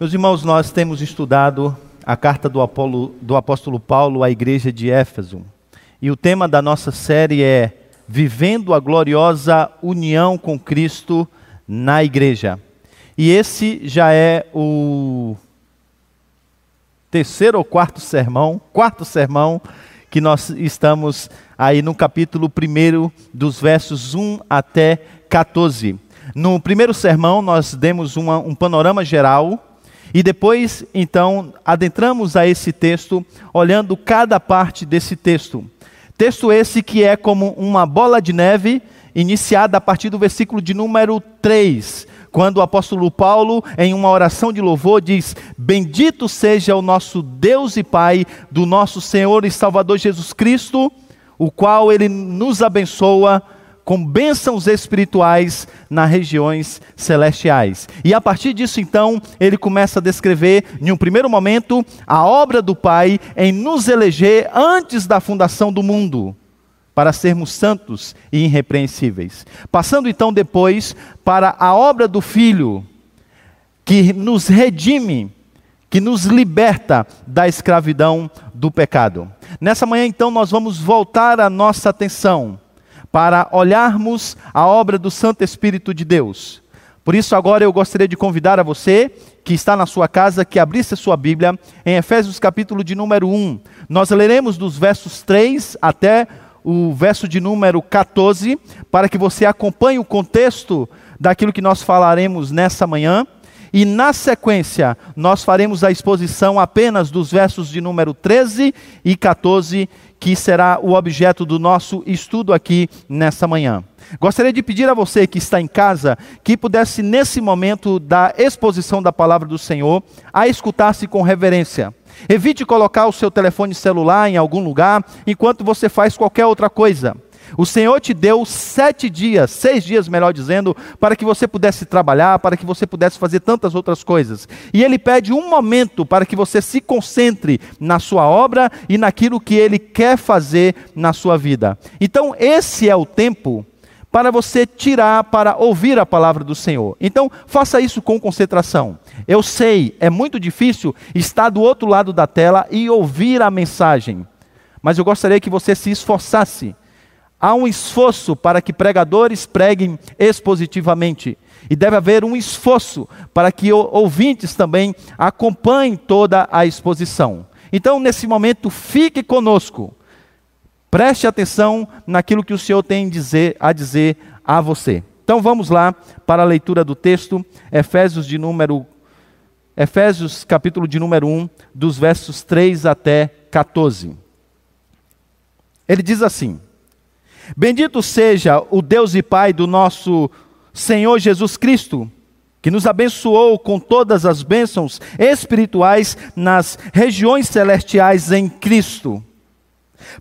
Meus irmãos, nós temos estudado a carta do, Apolo, do apóstolo Paulo à igreja de Éfeso. E o tema da nossa série é Vivendo a gloriosa união com Cristo na igreja. E esse já é o terceiro ou quarto sermão, quarto sermão que nós estamos aí no capítulo 1 dos versos 1 até 14. No primeiro sermão nós demos uma, um panorama geral e depois, então, adentramos a esse texto, olhando cada parte desse texto. Texto esse que é como uma bola de neve, iniciada a partir do versículo de número 3, quando o apóstolo Paulo, em uma oração de louvor, diz: Bendito seja o nosso Deus e Pai do nosso Senhor e Salvador Jesus Cristo, o qual ele nos abençoa com bênçãos espirituais nas regiões celestiais. E a partir disso, então, ele começa a descrever, em um primeiro momento, a obra do Pai em nos eleger antes da fundação do mundo, para sermos santos e irrepreensíveis. Passando então depois para a obra do Filho, que nos redime, que nos liberta da escravidão do pecado. Nessa manhã, então, nós vamos voltar a nossa atenção para olharmos a obra do Santo Espírito de Deus. Por isso, agora eu gostaria de convidar a você que está na sua casa que abrisse a sua Bíblia em Efésios capítulo de número 1. Nós leremos dos versos 3 até o verso de número 14, para que você acompanhe o contexto daquilo que nós falaremos nessa manhã. E na sequência, nós faremos a exposição apenas dos versos de número 13 e 14, que será o objeto do nosso estudo aqui nessa manhã. Gostaria de pedir a você que está em casa que pudesse, nesse momento da exposição da palavra do Senhor, a escutar-se com reverência. Evite colocar o seu telefone celular em algum lugar enquanto você faz qualquer outra coisa. O Senhor te deu sete dias, seis dias, melhor dizendo, para que você pudesse trabalhar, para que você pudesse fazer tantas outras coisas. E Ele pede um momento para que você se concentre na sua obra e naquilo que Ele quer fazer na sua vida. Então, esse é o tempo para você tirar para ouvir a palavra do Senhor. Então, faça isso com concentração. Eu sei, é muito difícil estar do outro lado da tela e ouvir a mensagem, mas eu gostaria que você se esforçasse Há um esforço para que pregadores preguem expositivamente. E deve haver um esforço para que ouvintes também acompanhem toda a exposição. Então, nesse momento, fique conosco. Preste atenção naquilo que o Senhor tem dizer, a dizer a você. Então vamos lá para a leitura do texto, Efésios de número Efésios capítulo de número 1, dos versos 3 até 14. Ele diz assim: Bendito seja o Deus e Pai do nosso Senhor Jesus Cristo, que nos abençoou com todas as bênçãos espirituais nas regiões celestiais em Cristo.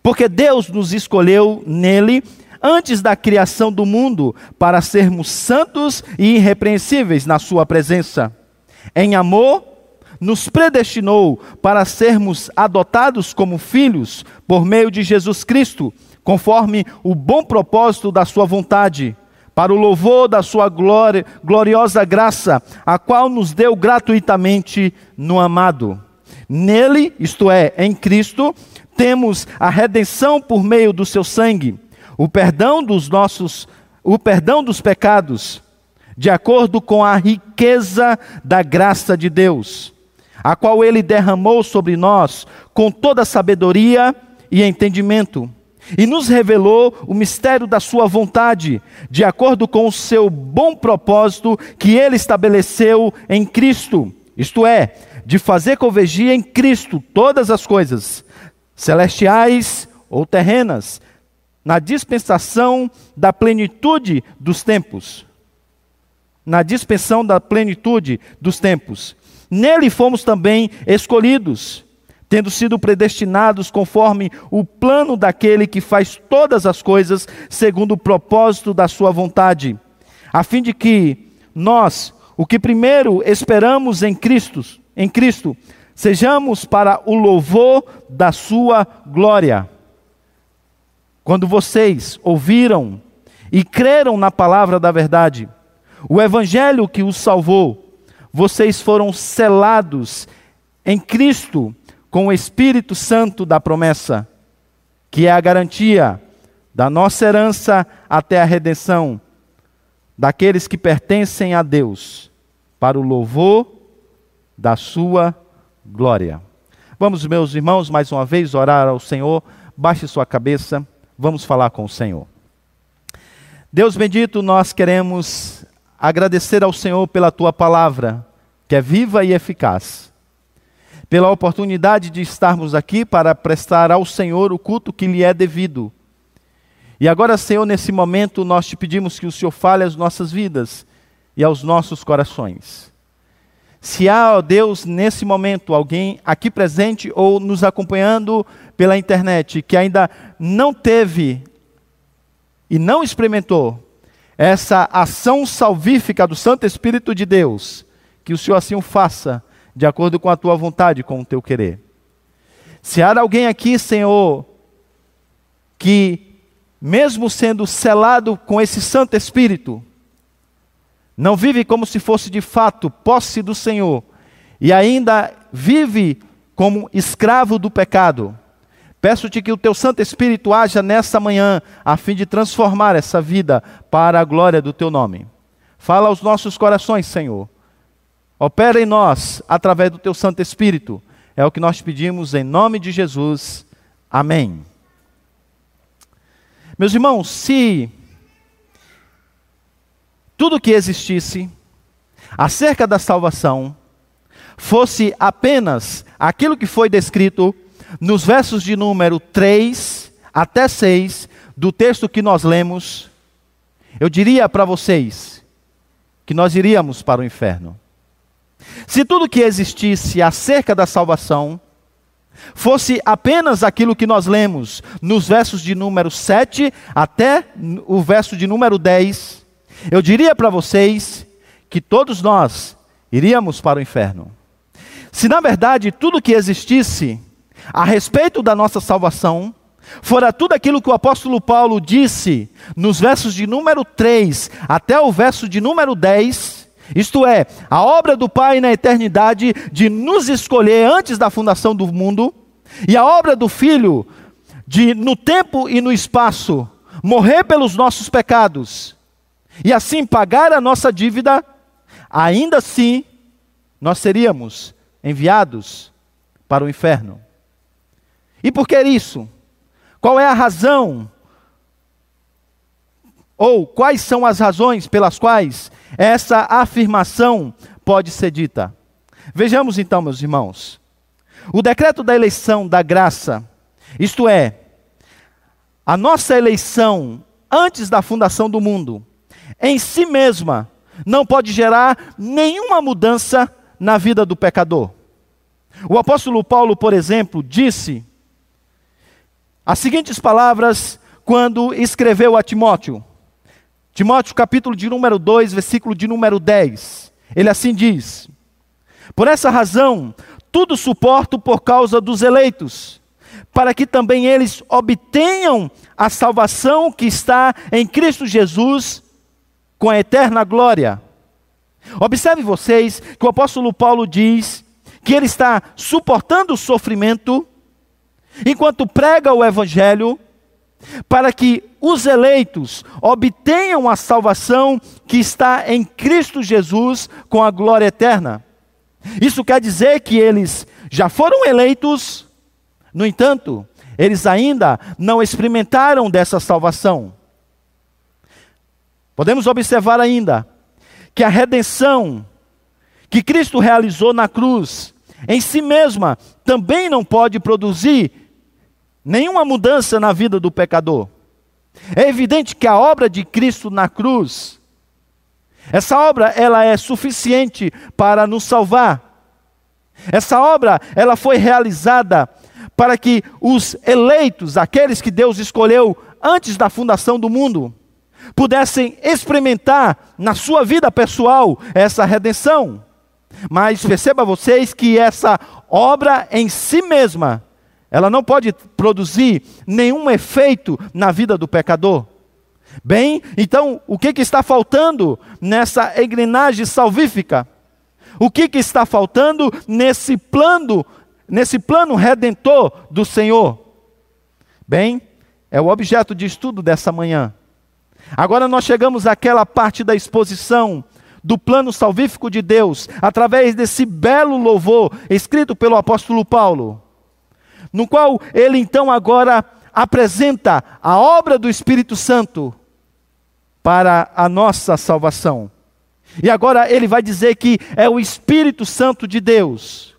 Porque Deus nos escolheu nele antes da criação do mundo para sermos santos e irrepreensíveis na Sua presença. Em amor, nos predestinou para sermos adotados como filhos por meio de Jesus Cristo conforme o bom propósito da Sua vontade, para o louvor da Sua glória, gloriosa graça, a qual nos deu gratuitamente no amado. Nele, isto é, em Cristo, temos a redenção por meio do seu sangue, o perdão dos nossos, o perdão dos pecados, de acordo com a riqueza da graça de Deus, a qual ele derramou sobre nós com toda sabedoria e entendimento e nos revelou o mistério da Sua vontade, de acordo com o seu bom propósito que Ele estabeleceu em Cristo, isto é, de fazer convergir em Cristo todas as coisas, celestiais ou terrenas, na dispensação da plenitude dos tempos. Na dispensação da plenitude dos tempos. Nele fomos também escolhidos tendo sido predestinados conforme o plano daquele que faz todas as coisas segundo o propósito da sua vontade, a fim de que nós, o que primeiro esperamos em Cristo, em Cristo, sejamos para o louvor da sua glória. Quando vocês ouviram e creram na palavra da verdade, o evangelho que os salvou, vocês foram selados em Cristo com o Espírito Santo da promessa, que é a garantia da nossa herança até a redenção daqueles que pertencem a Deus, para o louvor da sua glória. Vamos, meus irmãos, mais uma vez orar ao Senhor. Baixe sua cabeça, vamos falar com o Senhor. Deus bendito, nós queremos agradecer ao Senhor pela tua palavra, que é viva e eficaz. Pela oportunidade de estarmos aqui para prestar ao Senhor o culto que lhe é devido. E agora, Senhor, nesse momento nós te pedimos que o Senhor fale às nossas vidas e aos nossos corações. Se há, ó Deus, nesse momento alguém aqui presente ou nos acompanhando pela internet que ainda não teve e não experimentou essa ação salvífica do Santo Espírito de Deus, que o Senhor assim o faça, de acordo com a tua vontade, com o teu querer. Se há alguém aqui, Senhor, que, mesmo sendo selado com esse Santo Espírito, não vive como se fosse de fato posse do Senhor e ainda vive como escravo do pecado. Peço-te que o teu Santo Espírito haja nessa manhã, a fim de transformar essa vida para a glória do teu nome. Fala aos nossos corações, Senhor. Opera em nós através do teu Santo Espírito. É o que nós pedimos em nome de Jesus. Amém. Meus irmãos, se tudo que existisse acerca da salvação fosse apenas aquilo que foi descrito nos versos de número 3 até 6 do texto que nós lemos, eu diria para vocês que nós iríamos para o inferno. Se tudo que existisse acerca da salvação fosse apenas aquilo que nós lemos nos versos de número 7 até o verso de número 10, eu diria para vocês que todos nós iríamos para o inferno. Se na verdade tudo que existisse a respeito da nossa salvação fora tudo aquilo que o apóstolo Paulo disse nos versos de número 3 até o verso de número 10, isto é, a obra do Pai na eternidade de nos escolher antes da fundação do mundo, e a obra do Filho de, no tempo e no espaço, morrer pelos nossos pecados e assim pagar a nossa dívida, ainda assim nós seríamos enviados para o inferno. E por que isso? Qual é a razão? Ou quais são as razões pelas quais essa afirmação pode ser dita? Vejamos então, meus irmãos. O decreto da eleição da graça, isto é, a nossa eleição antes da fundação do mundo, em si mesma não pode gerar nenhuma mudança na vida do pecador. O apóstolo Paulo, por exemplo, disse as seguintes palavras quando escreveu a Timóteo. Timóteo, capítulo de número 2, versículo de número 10. Ele assim diz: Por essa razão, tudo suporto por causa dos eleitos, para que também eles obtenham a salvação que está em Cristo Jesus com a eterna glória. Observe vocês que o apóstolo Paulo diz que ele está suportando o sofrimento enquanto prega o evangelho para que os eleitos obtenham a salvação que está em Cristo Jesus com a glória eterna. Isso quer dizer que eles já foram eleitos, no entanto, eles ainda não experimentaram dessa salvação. Podemos observar ainda que a redenção que Cristo realizou na cruz, em si mesma, também não pode produzir nenhuma mudança na vida do pecador. É evidente que a obra de Cristo na cruz, essa obra ela é suficiente para nos salvar. Essa obra ela foi realizada para que os eleitos, aqueles que Deus escolheu antes da fundação do mundo, pudessem experimentar na sua vida pessoal essa redenção. Mas perceba vocês que essa obra em si mesma, ela não pode produzir nenhum efeito na vida do pecador. Bem, então o que, que está faltando nessa engrenagem salvífica? O que, que está faltando nesse plano, nesse plano redentor do Senhor? Bem, é o objeto de estudo dessa manhã. Agora nós chegamos àquela parte da exposição do plano salvífico de Deus, através desse belo louvor escrito pelo apóstolo Paulo, no qual ele então agora apresenta a obra do Espírito Santo para a nossa salvação. E agora ele vai dizer que é o Espírito Santo de Deus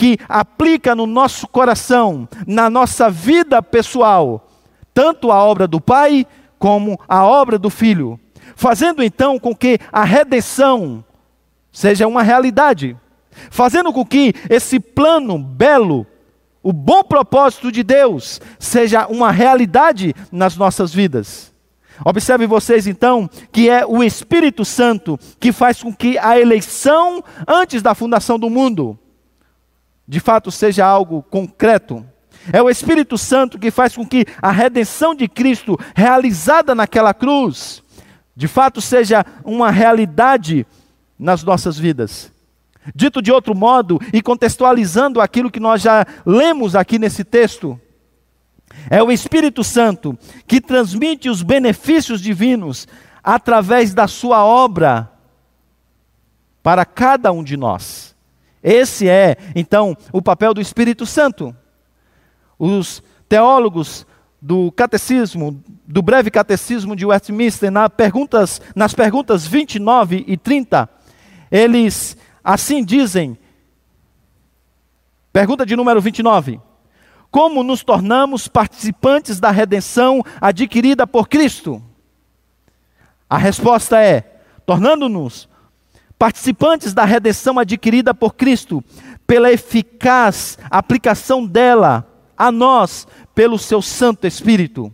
que aplica no nosso coração, na nossa vida pessoal, tanto a obra do Pai como a obra do Filho, fazendo então com que a redenção seja uma realidade, fazendo com que esse plano belo, o bom propósito de Deus, seja uma realidade nas nossas vidas. Observe vocês então que é o Espírito Santo que faz com que a eleição antes da fundação do mundo, de fato, seja algo concreto. É o Espírito Santo que faz com que a redenção de Cristo, realizada naquela cruz, de fato seja uma realidade nas nossas vidas. Dito de outro modo, e contextualizando aquilo que nós já lemos aqui nesse texto, é o Espírito Santo que transmite os benefícios divinos através da sua obra para cada um de nós. Esse é, então, o papel do Espírito Santo. Os teólogos do catecismo, do breve catecismo de Westminster, nas perguntas, nas perguntas 29 e 30, eles assim dizem. Pergunta de número 29. Como nos tornamos participantes da redenção adquirida por Cristo? A resposta é: tornando-nos participantes da redenção adquirida por Cristo, pela eficaz aplicação dela a nós, pelo seu Santo Espírito.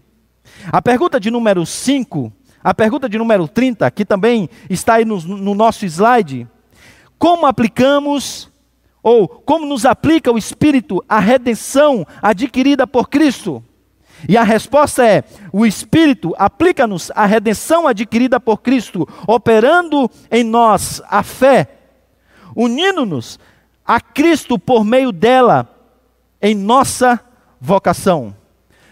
A pergunta de número 5, a pergunta de número 30, que também está aí no, no nosso slide: como aplicamos ou como nos aplica o Espírito a redenção adquirida por Cristo? E a resposta é: o Espírito aplica-nos a redenção adquirida por Cristo, operando em nós a fé, unindo-nos a Cristo por meio dela em nossa vocação.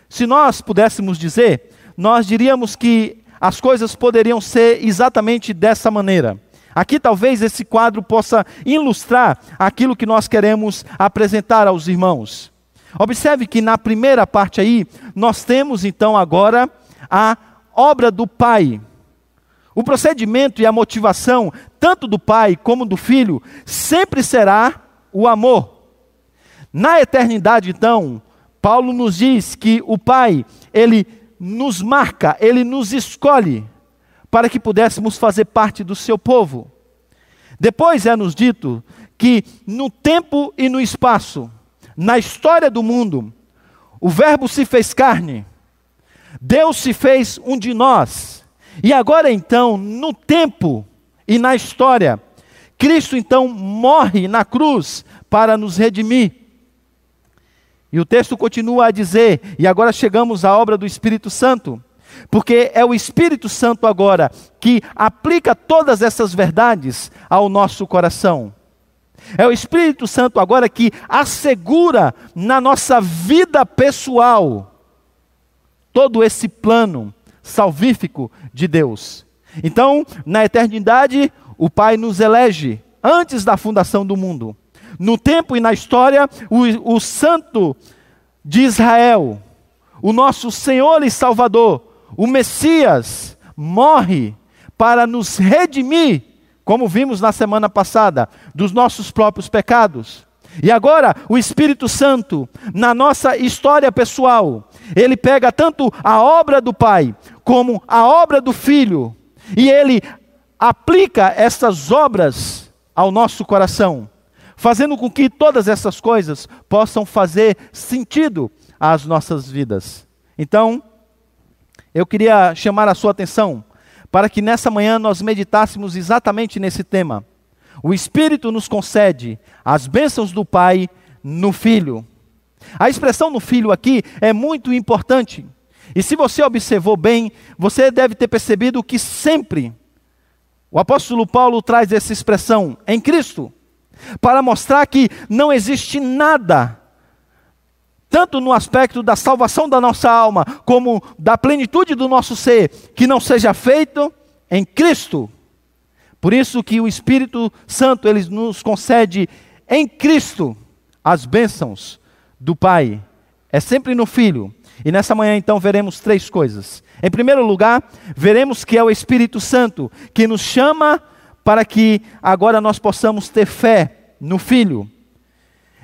Se nós pudéssemos dizer, nós diríamos que as coisas poderiam ser exatamente dessa maneira. Aqui talvez esse quadro possa ilustrar aquilo que nós queremos apresentar aos irmãos. Observe que na primeira parte aí, nós temos então agora a obra do Pai. O procedimento e a motivação, tanto do Pai como do Filho, sempre será o amor. Na eternidade, então, Paulo nos diz que o Pai, ele nos marca, ele nos escolhe para que pudéssemos fazer parte do seu povo. Depois é nos dito que no tempo e no espaço, na história do mundo, o Verbo se fez carne, Deus se fez um de nós, e agora então, no tempo e na história, Cristo então morre na cruz para nos redimir. E o texto continua a dizer, e agora chegamos à obra do Espírito Santo. Porque é o Espírito Santo agora que aplica todas essas verdades ao nosso coração. É o Espírito Santo agora que assegura na nossa vida pessoal todo esse plano salvífico de Deus. Então, na eternidade, o Pai nos elege antes da fundação do mundo. No tempo e na história, o, o Santo de Israel, o nosso Senhor e Salvador, o Messias morre para nos redimir, como vimos na semana passada, dos nossos próprios pecados. E agora, o Espírito Santo, na nossa história pessoal, ele pega tanto a obra do Pai como a obra do Filho, e ele aplica essas obras ao nosso coração, fazendo com que todas essas coisas possam fazer sentido às nossas vidas. Então, eu queria chamar a sua atenção para que nessa manhã nós meditássemos exatamente nesse tema. O Espírito nos concede as bênçãos do Pai no Filho. A expressão no Filho aqui é muito importante. E se você observou bem, você deve ter percebido que sempre o apóstolo Paulo traz essa expressão em Cristo. para mostrar que não existe nada, tanto no aspecto da salvação da nossa alma, como da plenitude do nosso ser, que não seja feito em Cristo. Por isso que o Espírito Santo ele nos concede em Cristo as bênçãos do Pai. É sempre no Filho. E nessa manhã então veremos três coisas. Em primeiro lugar, veremos que é o Espírito Santo que nos chama para que agora nós possamos ter fé no Filho.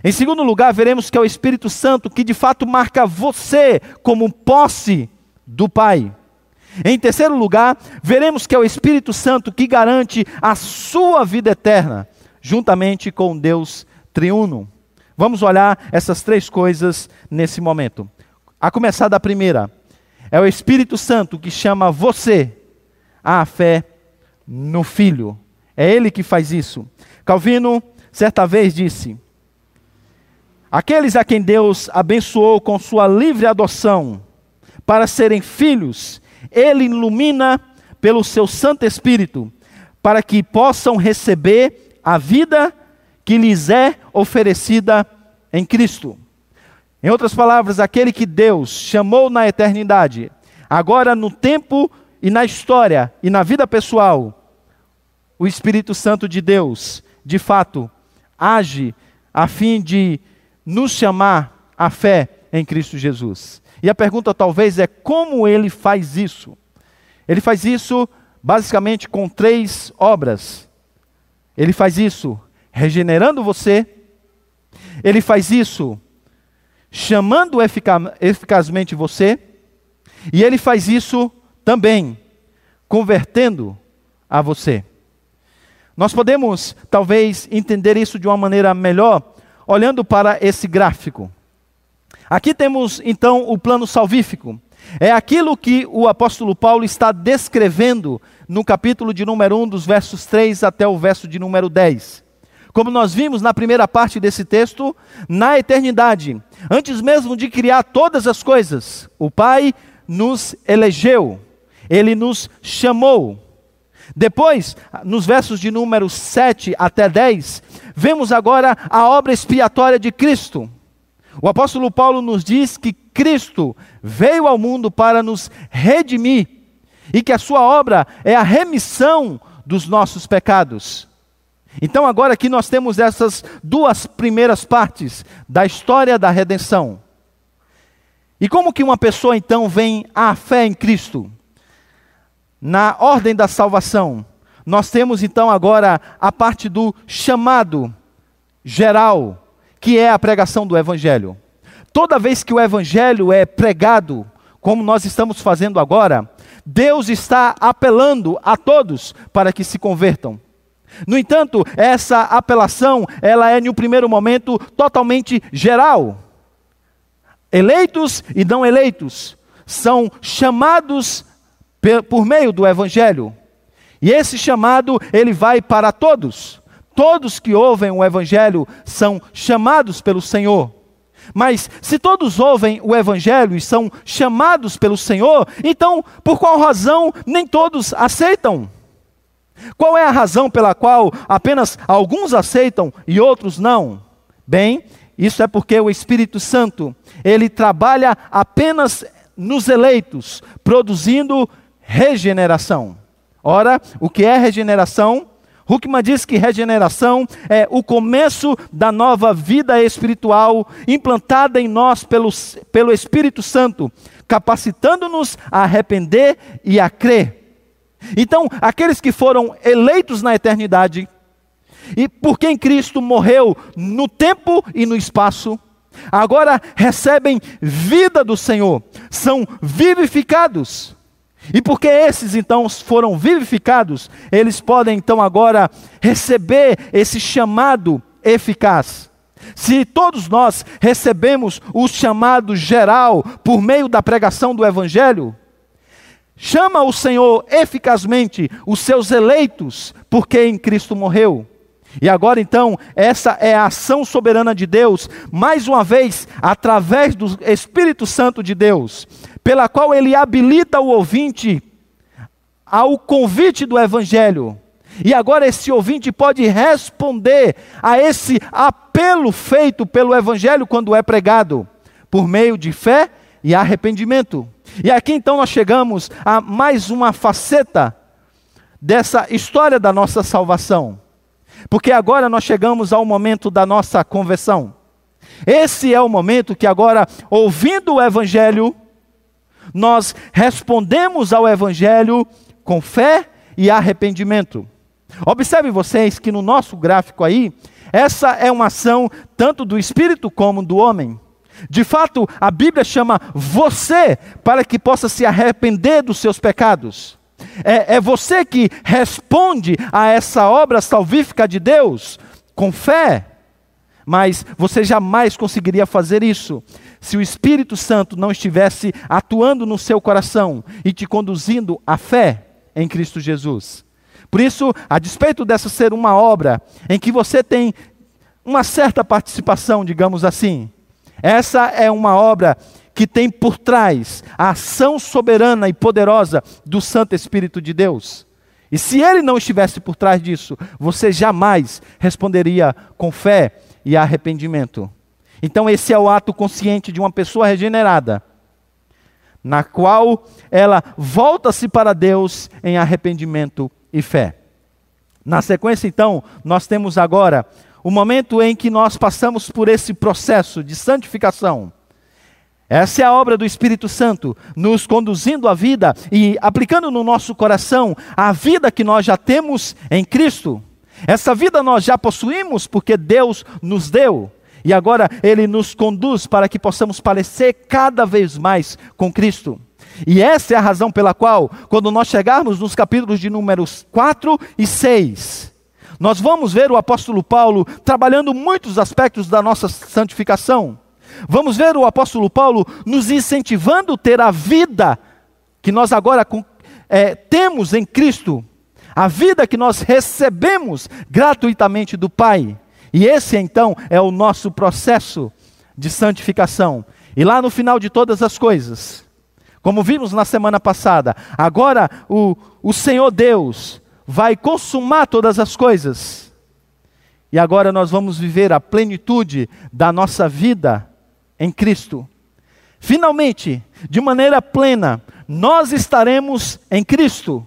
Em segundo lugar, veremos que é o Espírito Santo que de fato marca você como posse do Pai. Em terceiro lugar, veremos que é o Espírito Santo que garante a sua vida eterna, juntamente com Deus triuno. Vamos olhar essas três coisas nesse momento. A começar da primeira, é o Espírito Santo que chama você à fé no Filho. É Ele que faz isso. Calvino, certa vez, disse: Aqueles a quem Deus abençoou com sua livre adoção para serem filhos, Ele ilumina pelo seu Santo Espírito, para que possam receber a vida que lhes é oferecida em Cristo. Em outras palavras, aquele que Deus chamou na eternidade, agora no tempo e na história e na vida pessoal, o Espírito Santo de Deus, de fato, age a fim de nos chamar à fé em Cristo Jesus. E a pergunta talvez é como ele faz isso? Ele faz isso basicamente com três obras. Ele faz isso regenerando você, ele faz isso chamando eficazmente você, e ele faz isso também convertendo a você. Nós podemos talvez entender isso de uma maneira melhor olhando para esse gráfico. Aqui temos então o plano salvífico. É aquilo que o apóstolo Paulo está descrevendo no capítulo de número 1, dos versos 3 até o verso de número 10. Como nós vimos na primeira parte desse texto, na eternidade, antes mesmo de criar todas as coisas, o Pai nos elegeu, ele nos chamou. Depois, nos versos de número 7 até 10, vemos agora a obra expiatória de Cristo. O apóstolo Paulo nos diz que Cristo veio ao mundo para nos redimir e que a sua obra é a remissão dos nossos pecados. Então, agora aqui nós temos essas duas primeiras partes da história da redenção. E como que uma pessoa então vem à fé em Cristo? Na ordem da salvação, nós temos então agora a parte do chamado geral, que é a pregação do Evangelho. Toda vez que o Evangelho é pregado, como nós estamos fazendo agora, Deus está apelando a todos para que se convertam. No entanto, essa apelação, ela é, no primeiro momento, totalmente geral. Eleitos e não eleitos são chamados por meio do Evangelho. E esse chamado, ele vai para todos. Todos que ouvem o Evangelho são chamados pelo Senhor. Mas se todos ouvem o Evangelho e são chamados pelo Senhor, então por qual razão nem todos aceitam? Qual é a razão pela qual apenas alguns aceitam e outros não? Bem, isso é porque o Espírito Santo, ele trabalha apenas nos eleitos, produzindo regeneração. Ora, o que é regeneração? Huckman diz que regeneração é o começo da nova vida espiritual implantada em nós pelo, pelo Espírito Santo, capacitando-nos a arrepender e a crer. Então, aqueles que foram eleitos na eternidade, e por quem Cristo morreu no tempo e no espaço, agora recebem vida do Senhor, são vivificados. E porque esses então foram vivificados, eles podem então agora receber esse chamado eficaz. Se todos nós recebemos o chamado geral por meio da pregação do Evangelho, chama o Senhor eficazmente os seus eleitos, porque em Cristo morreu. E agora então, essa é a ação soberana de Deus, mais uma vez, através do Espírito Santo de Deus, pela qual ele habilita o ouvinte ao convite do Evangelho. E agora esse ouvinte pode responder a esse apelo feito pelo Evangelho quando é pregado, por meio de fé e arrependimento. E aqui então nós chegamos a mais uma faceta dessa história da nossa salvação. Porque agora nós chegamos ao momento da nossa conversão. Esse é o momento que agora, ouvindo o Evangelho, nós respondemos ao Evangelho com fé e arrependimento. Observe vocês que no nosso gráfico aí, essa é uma ação tanto do espírito como do homem. De fato, a Bíblia chama você para que possa se arrepender dos seus pecados. É, é você que responde a essa obra salvífica de Deus com fé. Mas você jamais conseguiria fazer isso se o Espírito Santo não estivesse atuando no seu coração e te conduzindo à fé em Cristo Jesus. Por isso, a despeito dessa ser uma obra em que você tem uma certa participação, digamos assim, essa é uma obra que tem por trás a ação soberana e poderosa do Santo Espírito de Deus. E se ele não estivesse por trás disso, você jamais responderia com fé e arrependimento. Então, esse é o ato consciente de uma pessoa regenerada, na qual ela volta-se para Deus em arrependimento e fé. Na sequência, então, nós temos agora o momento em que nós passamos por esse processo de santificação. Essa é a obra do Espírito Santo, nos conduzindo à vida e aplicando no nosso coração a vida que nós já temos em Cristo. Essa vida nós já possuímos porque Deus nos deu. E agora Ele nos conduz para que possamos parecer cada vez mais com Cristo. E essa é a razão pela qual, quando nós chegarmos nos capítulos de números 4 e 6, nós vamos ver o apóstolo Paulo trabalhando muitos aspectos da nossa santificação. Vamos ver o apóstolo Paulo nos incentivando a ter a vida que nós agora é, temos em Cristo, a vida que nós recebemos gratuitamente do Pai. E esse então é o nosso processo de santificação. E lá no final de todas as coisas, como vimos na semana passada, agora o, o Senhor Deus vai consumar todas as coisas. E agora nós vamos viver a plenitude da nossa vida em Cristo. Finalmente, de maneira plena, nós estaremos em Cristo.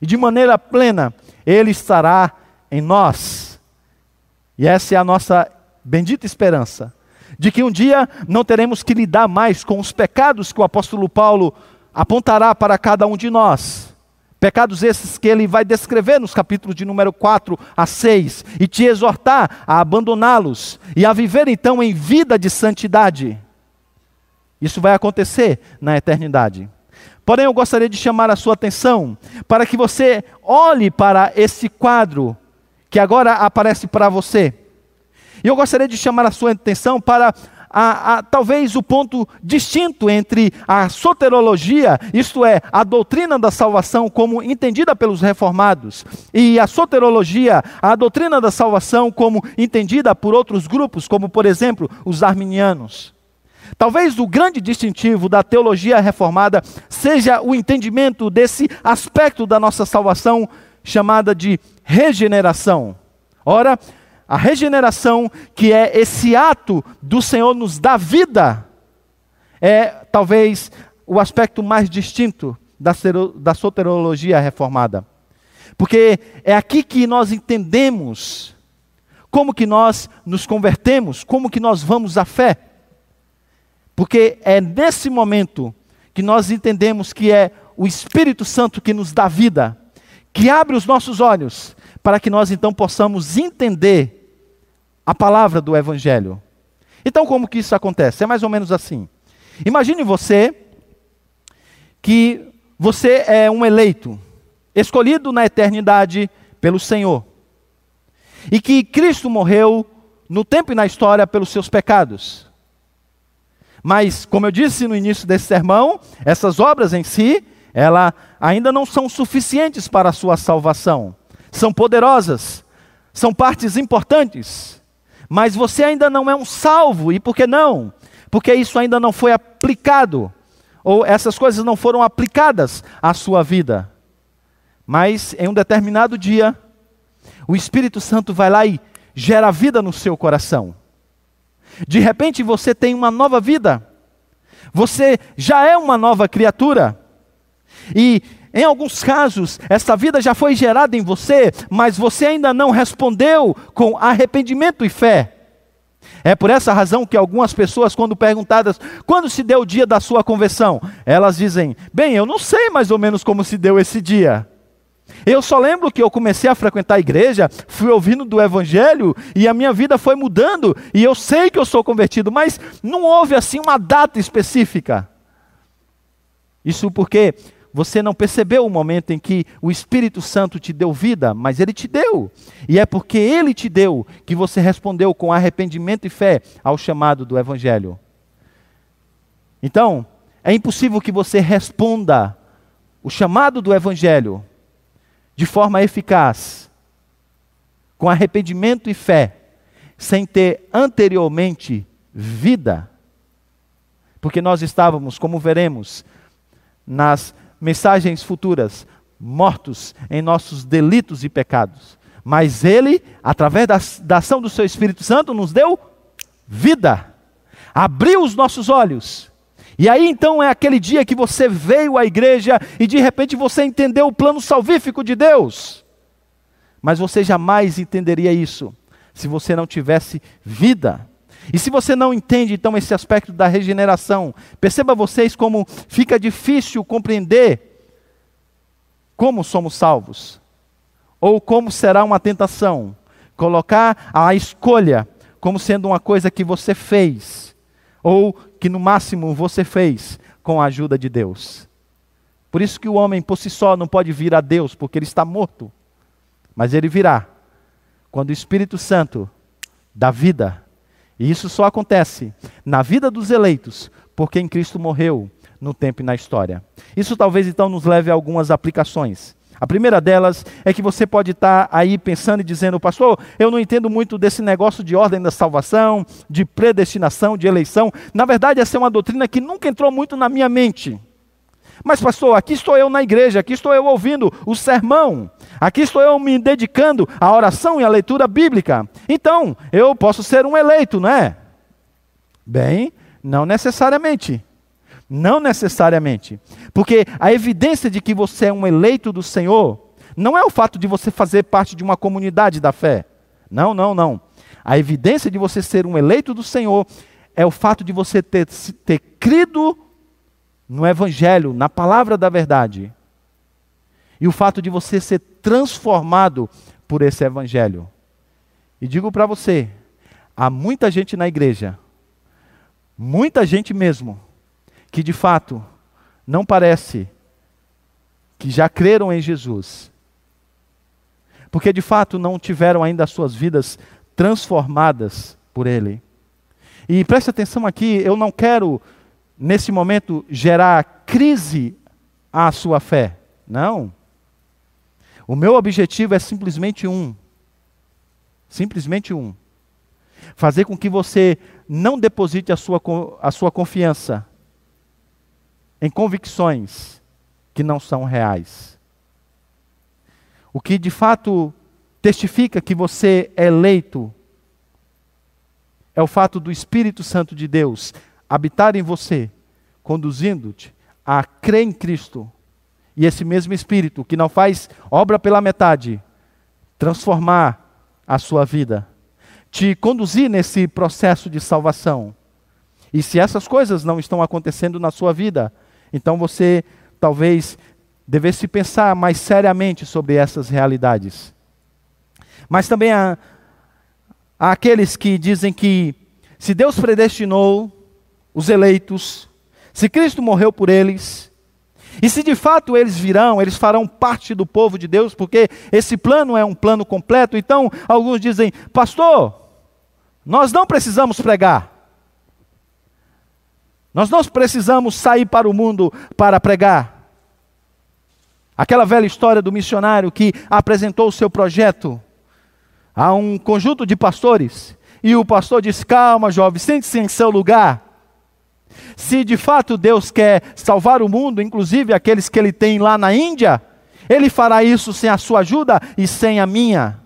E de maneira plena, Ele estará em nós. E essa é a nossa bendita esperança. De que um dia não teremos que lidar mais com os pecados que o apóstolo Paulo apontará para cada um de nós Pecados esses que ele vai descrever nos capítulos de número 4 a 6 e te exortar a abandoná-los e a viver então em vida de santidade. Isso vai acontecer na eternidade. Porém, eu gostaria de chamar a sua atenção para que você olhe para esse quadro que agora aparece para você. E eu gostaria de chamar a sua atenção para a, a, talvez o ponto distinto entre a soterologia, isto é, a doutrina da salvação como entendida pelos reformados, e a soterologia, a doutrina da salvação como entendida por outros grupos, como por exemplo os arminianos. Talvez o grande distintivo da teologia reformada seja o entendimento desse aspecto da nossa salvação chamada de regeneração. Ora, a regeneração, que é esse ato do Senhor nos dar vida, é talvez o aspecto mais distinto da, da soterologia reformada. Porque é aqui que nós entendemos como que nós nos convertemos, como que nós vamos à fé. Porque é nesse momento que nós entendemos que é o Espírito Santo que nos dá vida, que abre os nossos olhos, para que nós então possamos entender a palavra do Evangelho. Então, como que isso acontece? É mais ou menos assim. Imagine você que você é um eleito, escolhido na eternidade pelo Senhor, e que Cristo morreu no tempo e na história pelos seus pecados. Mas, como eu disse no início desse sermão, essas obras em si, ela ainda não são suficientes para a sua salvação. São poderosas, são partes importantes, mas você ainda não é um salvo. E por que não? Porque isso ainda não foi aplicado, ou essas coisas não foram aplicadas à sua vida. Mas em um determinado dia, o Espírito Santo vai lá e gera vida no seu coração. De repente você tem uma nova vida. Você já é uma nova criatura. E em alguns casos, essa vida já foi gerada em você, mas você ainda não respondeu com arrependimento e fé. É por essa razão que algumas pessoas, quando perguntadas quando se deu o dia da sua conversão, elas dizem: Bem, eu não sei mais ou menos como se deu esse dia. Eu só lembro que eu comecei a frequentar a igreja, fui ouvindo do evangelho e a minha vida foi mudando e eu sei que eu sou convertido, mas não houve assim uma data específica. Isso porque você não percebeu o momento em que o Espírito Santo te deu vida, mas ele te deu. E é porque ele te deu que você respondeu com arrependimento e fé ao chamado do evangelho. Então, é impossível que você responda o chamado do evangelho de forma eficaz, com arrependimento e fé, sem ter anteriormente vida. Porque nós estávamos, como veremos, nas mensagens futuras, mortos em nossos delitos e pecados. Mas Ele, através da, da ação do Seu Espírito Santo, nos deu vida, abriu os nossos olhos. E aí então é aquele dia que você veio à igreja e de repente você entendeu o plano salvífico de Deus. Mas você jamais entenderia isso se você não tivesse vida. E se você não entende então esse aspecto da regeneração, perceba vocês como fica difícil compreender como somos salvos, ou como será uma tentação colocar a escolha como sendo uma coisa que você fez, ou que no máximo você fez com a ajuda de Deus. Por isso que o homem por si só não pode vir a Deus, porque ele está morto. Mas ele virá quando o Espírito Santo dá vida e isso só acontece na vida dos eleitos, porque em Cristo morreu no tempo e na história. Isso talvez então nos leve a algumas aplicações. A primeira delas é que você pode estar aí pensando e dizendo, pastor, eu não entendo muito desse negócio de ordem da salvação, de predestinação, de eleição. Na verdade, essa é uma doutrina que nunca entrou muito na minha mente. Mas, pastor, aqui estou eu na igreja, aqui estou eu ouvindo o sermão, aqui estou eu me dedicando à oração e à leitura bíblica. Então, eu posso ser um eleito, não é? Bem, não necessariamente. Não necessariamente. Porque a evidência de que você é um eleito do Senhor não é o fato de você fazer parte de uma comunidade da fé. Não, não, não. A evidência de você ser um eleito do Senhor é o fato de você ter, ter crido no Evangelho, na palavra da verdade. E o fato de você ser transformado por esse Evangelho. E digo para você: há muita gente na igreja, muita gente mesmo, que de fato não parece que já creram em Jesus, porque de fato não tiveram ainda as suas vidas transformadas por Ele. E preste atenção aqui, eu não quero nesse momento, gerar crise à sua fé. Não. O meu objetivo é simplesmente um. Simplesmente um. Fazer com que você não deposite a sua, a sua confiança em convicções que não são reais. O que de fato testifica que você é eleito é o fato do Espírito Santo de Deus habitar em você, conduzindo-te a crer em Cristo. E esse mesmo Espírito, que não faz obra pela metade, transformar a sua vida, te conduzir nesse processo de salvação. E se essas coisas não estão acontecendo na sua vida, então você talvez devesse pensar mais seriamente sobre essas realidades. Mas também há, há aqueles que dizem que se Deus predestinou os eleitos, se Cristo morreu por eles, e se de fato eles virão, eles farão parte do povo de Deus, porque esse plano é um plano completo. Então, alguns dizem, pastor, nós não precisamos pregar. Nós não precisamos sair para o mundo para pregar. Aquela velha história do missionário que apresentou o seu projeto a um conjunto de pastores, e o pastor disse: Calma, jovem, sente-se em seu lugar. Se de fato Deus quer salvar o mundo, inclusive aqueles que ele tem lá na Índia, ele fará isso sem a sua ajuda e sem a minha.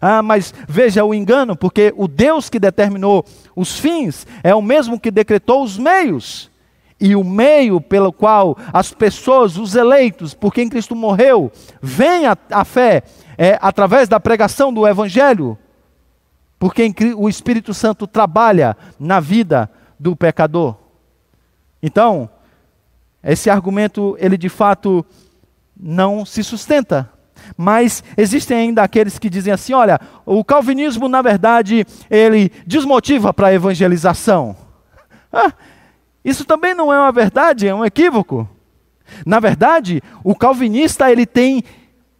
Ah, mas veja o engano, porque o Deus que determinou os fins é o mesmo que decretou os meios. E o meio pelo qual as pessoas, os eleitos, por quem Cristo morreu, vêm à fé é através da pregação do Evangelho, por quem o Espírito Santo trabalha na vida do pecador. Então, esse argumento, ele de fato não se sustenta. Mas existem ainda aqueles que dizem assim: olha, o calvinismo, na verdade, ele desmotiva para a evangelização. Ah, isso também não é uma verdade, é um equívoco. Na verdade, o calvinista ele tem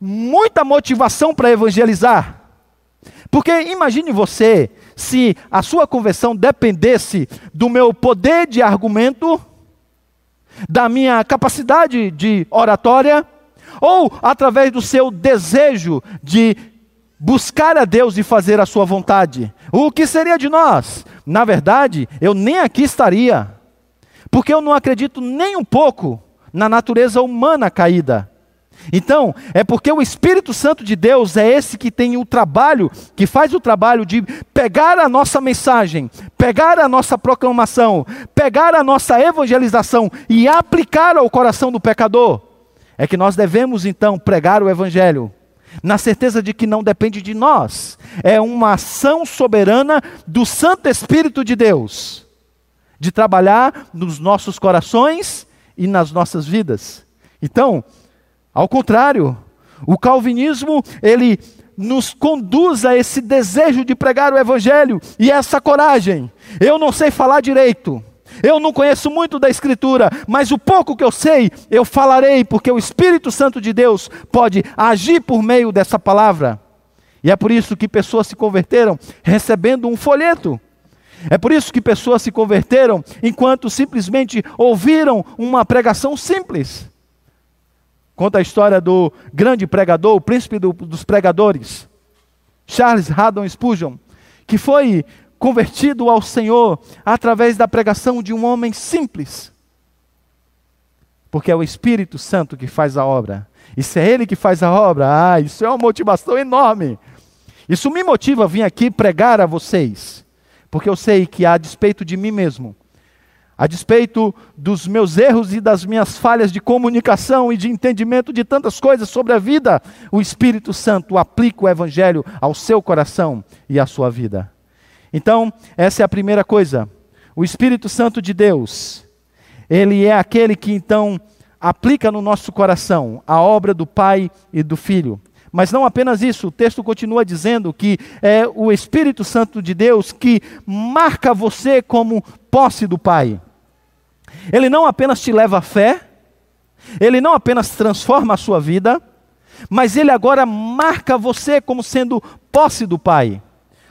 muita motivação para evangelizar. Porque imagine você se a sua conversão dependesse do meu poder de argumento, da minha capacidade de oratória, ou através do seu desejo de buscar a Deus e fazer a sua vontade. O que seria de nós? Na verdade, eu nem aqui estaria, porque eu não acredito nem um pouco na natureza humana caída. Então, é porque o Espírito Santo de Deus é esse que tem o trabalho, que faz o trabalho de pegar a nossa mensagem, pegar a nossa proclamação, pegar a nossa evangelização e aplicar ao coração do pecador. É que nós devemos então pregar o Evangelho, na certeza de que não depende de nós, é uma ação soberana do Santo Espírito de Deus, de trabalhar nos nossos corações e nas nossas vidas. Então, ao contrário, o calvinismo, ele nos conduz a esse desejo de pregar o evangelho e essa coragem. Eu não sei falar direito. Eu não conheço muito da Escritura, mas o pouco que eu sei, eu falarei, porque o Espírito Santo de Deus pode agir por meio dessa palavra. E é por isso que pessoas se converteram recebendo um folheto. É por isso que pessoas se converteram enquanto simplesmente ouviram uma pregação simples. Conta a história do grande pregador, o príncipe do, dos pregadores, Charles Haddon Spurgeon, que foi convertido ao Senhor através da pregação de um homem simples. Porque é o Espírito Santo que faz a obra. E se é Ele que faz a obra, ah, isso é uma motivação enorme. Isso me motiva a vir aqui pregar a vocês. Porque eu sei que, a despeito de mim mesmo, a despeito dos meus erros e das minhas falhas de comunicação e de entendimento de tantas coisas sobre a vida, o Espírito Santo aplica o Evangelho ao seu coração e à sua vida. Então, essa é a primeira coisa. O Espírito Santo de Deus, ele é aquele que então aplica no nosso coração a obra do Pai e do Filho. Mas não apenas isso, o texto continua dizendo que é o Espírito Santo de Deus que marca você como posse do Pai. Ele não apenas te leva à fé, ele não apenas transforma a sua vida, mas ele agora marca você como sendo posse do Pai.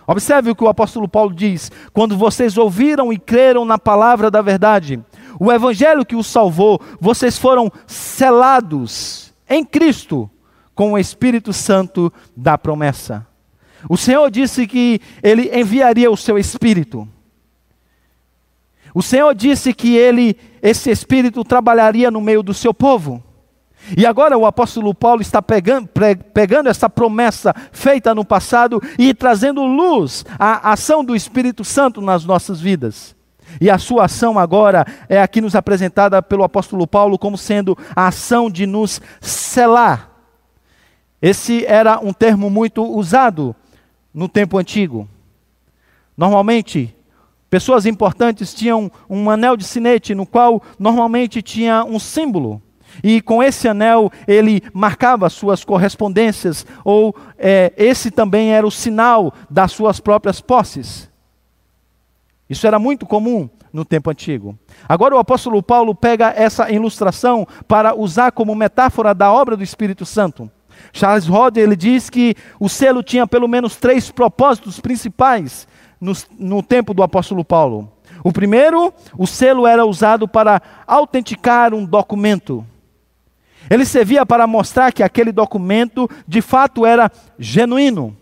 Observe o que o apóstolo Paulo diz: quando vocês ouviram e creram na palavra da verdade, o evangelho que os salvou, vocês foram selados em Cristo com o Espírito Santo da promessa. O Senhor disse que ele enviaria o seu Espírito. O Senhor disse que ele, esse Espírito, trabalharia no meio do seu povo. E agora o apóstolo Paulo está pegando, pegando essa promessa feita no passado e trazendo luz à ação do Espírito Santo nas nossas vidas. E a sua ação agora é aqui nos apresentada pelo apóstolo Paulo como sendo a ação de nos selar esse era um termo muito usado no tempo antigo. Normalmente, pessoas importantes tinham um anel de sinete no qual normalmente tinha um símbolo. E com esse anel ele marcava suas correspondências, ou é, esse também era o sinal das suas próprias posses. Isso era muito comum no tempo antigo. Agora o apóstolo Paulo pega essa ilustração para usar como metáfora da obra do Espírito Santo. Charles Hodder ele diz que o selo tinha pelo menos três propósitos principais no, no tempo do apóstolo Paulo. O primeiro, o selo era usado para autenticar um documento. Ele servia para mostrar que aquele documento de fato era genuíno.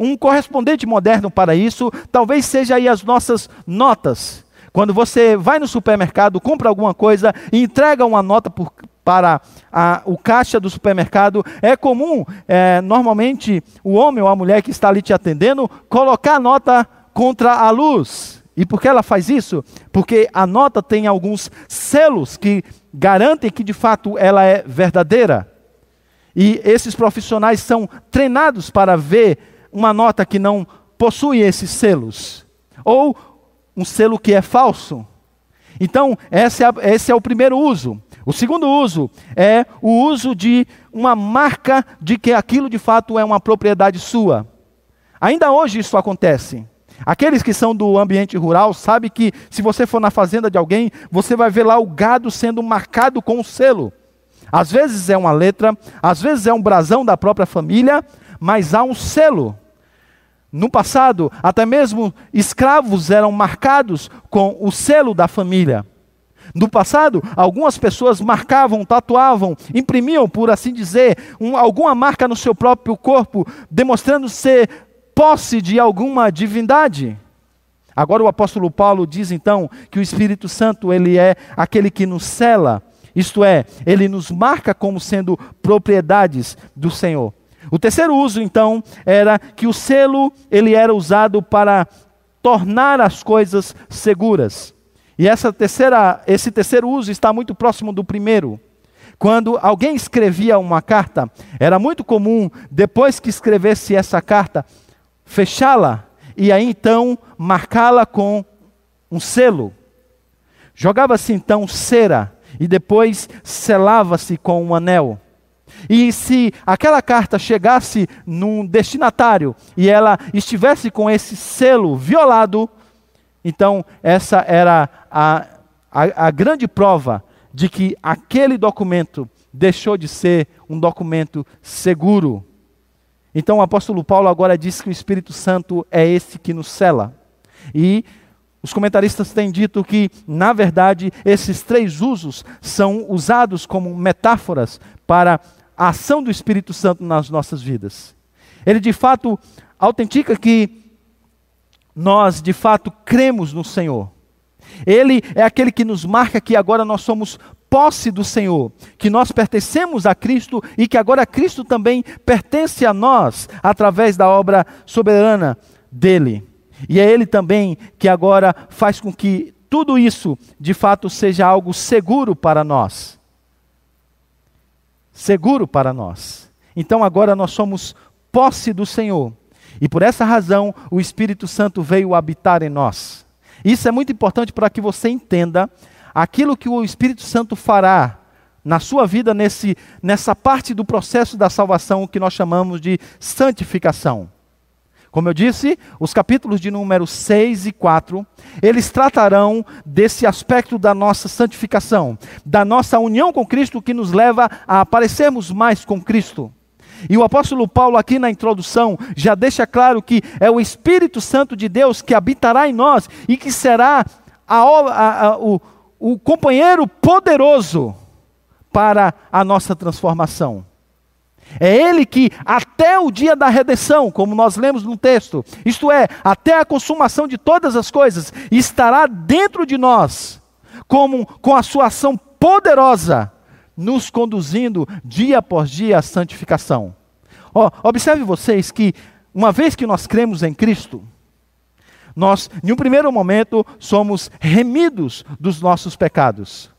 Um correspondente moderno para isso talvez seja aí as nossas notas. Quando você vai no supermercado, compra alguma coisa e entrega uma nota por, para a, o caixa do supermercado, é comum, é, normalmente, o homem ou a mulher que está ali te atendendo colocar a nota contra a luz. E por que ela faz isso? Porque a nota tem alguns selos que garantem que de fato ela é verdadeira. E esses profissionais são treinados para ver uma nota que não possui esses selos, ou um selo que é falso. Então, esse é, esse é o primeiro uso. O segundo uso é o uso de uma marca de que aquilo de fato é uma propriedade sua. Ainda hoje isso acontece. Aqueles que são do ambiente rural sabem que se você for na fazenda de alguém, você vai ver lá o gado sendo marcado com um selo. Às vezes é uma letra, às vezes é um brasão da própria família, mas há um selo. No passado, até mesmo escravos eram marcados com o selo da família. No passado, algumas pessoas marcavam, tatuavam, imprimiam, por assim dizer, um, alguma marca no seu próprio corpo, demonstrando ser posse de alguma divindade. Agora o apóstolo Paulo diz então que o Espírito Santo ele é aquele que nos cela, isto é, ele nos marca como sendo propriedades do Senhor. O terceiro uso então era que o selo ele era usado para tornar as coisas seguras. E essa terceira, esse terceiro uso está muito próximo do primeiro. Quando alguém escrevia uma carta, era muito comum, depois que escrevesse essa carta, fechá-la e aí então marcá-la com um selo. Jogava-se então cera e depois selava-se com um anel. E se aquela carta chegasse num destinatário e ela estivesse com esse selo violado, então essa era a, a, a grande prova de que aquele documento deixou de ser um documento seguro. Então o apóstolo Paulo agora diz que o Espírito Santo é esse que nos cela. E os comentaristas têm dito que, na verdade, esses três usos são usados como metáforas para a ação do Espírito Santo nas nossas vidas. Ele de fato autentica que nós de fato cremos no Senhor. Ele é aquele que nos marca que agora nós somos posse do Senhor, que nós pertencemos a Cristo e que agora Cristo também pertence a nós através da obra soberana dele. E é ele também que agora faz com que tudo isso de fato seja algo seguro para nós. Seguro para nós. Então agora nós somos posse do Senhor. E por essa razão o Espírito Santo veio habitar em nós. Isso é muito importante para que você entenda aquilo que o Espírito Santo fará na sua vida nesse, nessa parte do processo da salvação que nós chamamos de santificação. Como eu disse, os capítulos de número 6 e 4, eles tratarão desse aspecto da nossa santificação, da nossa união com Cristo que nos leva a aparecermos mais com Cristo. E o apóstolo Paulo, aqui na introdução, já deixa claro que é o Espírito Santo de Deus que habitará em nós e que será a, a, a, o, o companheiro poderoso para a nossa transformação. É Ele que, até o dia da redenção, como nós lemos no texto, isto é, até a consumação de todas as coisas, estará dentro de nós, como com a sua ação poderosa, nos conduzindo dia após dia à santificação. Oh, observe vocês que, uma vez que nós cremos em Cristo, nós, em um primeiro momento, somos remidos dos nossos pecados.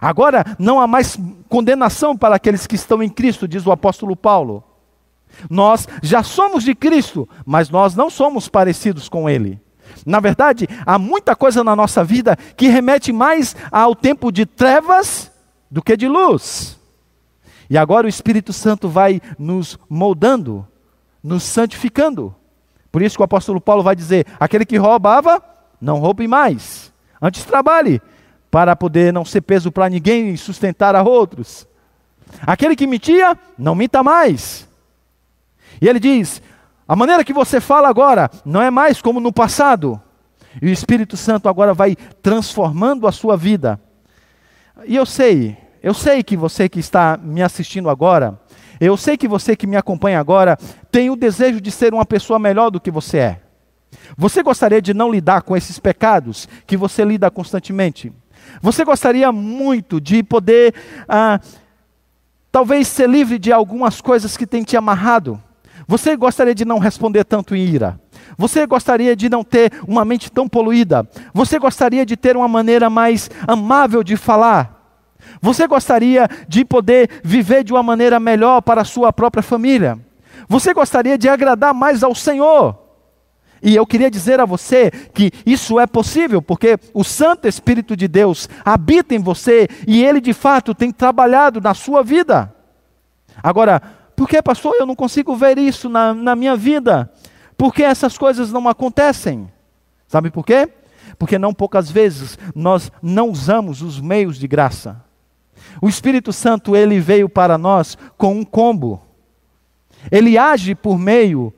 Agora, não há mais condenação para aqueles que estão em Cristo, diz o apóstolo Paulo. Nós já somos de Cristo, mas nós não somos parecidos com Ele. Na verdade, há muita coisa na nossa vida que remete mais ao tempo de trevas do que de luz. E agora o Espírito Santo vai nos moldando, nos santificando. Por isso que o apóstolo Paulo vai dizer: aquele que roubava, não roube mais. Antes trabalhe, para poder não ser peso para ninguém e sustentar a outros. Aquele que mentia, não minta mais. E ele diz: a maneira que você fala agora não é mais como no passado. E o Espírito Santo agora vai transformando a sua vida. E eu sei, eu sei que você que está me assistindo agora, eu sei que você que me acompanha agora tem o desejo de ser uma pessoa melhor do que você é. Você gostaria de não lidar com esses pecados que você lida constantemente? Você gostaria muito de poder, ah, talvez, ser livre de algumas coisas que têm te amarrado. Você gostaria de não responder tanto em ira. Você gostaria de não ter uma mente tão poluída. Você gostaria de ter uma maneira mais amável de falar. Você gostaria de poder viver de uma maneira melhor para a sua própria família. Você gostaria de agradar mais ao Senhor. E eu queria dizer a você que isso é possível, porque o Santo Espírito de Deus habita em você e ele de fato tem trabalhado na sua vida. Agora, por que, pastor, eu não consigo ver isso na, na minha vida? Por que essas coisas não acontecem? Sabe por quê? Porque não poucas vezes nós não usamos os meios de graça. O Espírito Santo, ele veio para nós com um combo. Ele age por meio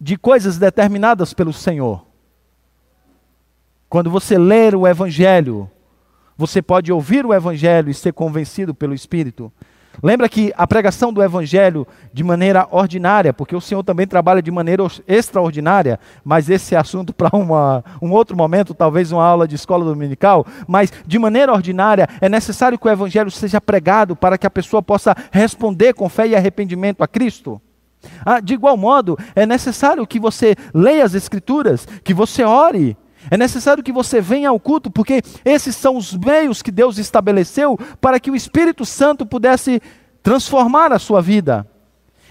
de coisas determinadas pelo Senhor. Quando você ler o Evangelho, você pode ouvir o Evangelho e ser convencido pelo Espírito. Lembra que a pregação do Evangelho de maneira ordinária, porque o Senhor também trabalha de maneira extraordinária, mas esse é assunto para um outro momento, talvez uma aula de escola dominical. Mas de maneira ordinária, é necessário que o Evangelho seja pregado para que a pessoa possa responder com fé e arrependimento a Cristo. Ah, de igual modo, é necessário que você leia as Escrituras, que você ore. É necessário que você venha ao culto, porque esses são os meios que Deus estabeleceu para que o Espírito Santo pudesse transformar a sua vida.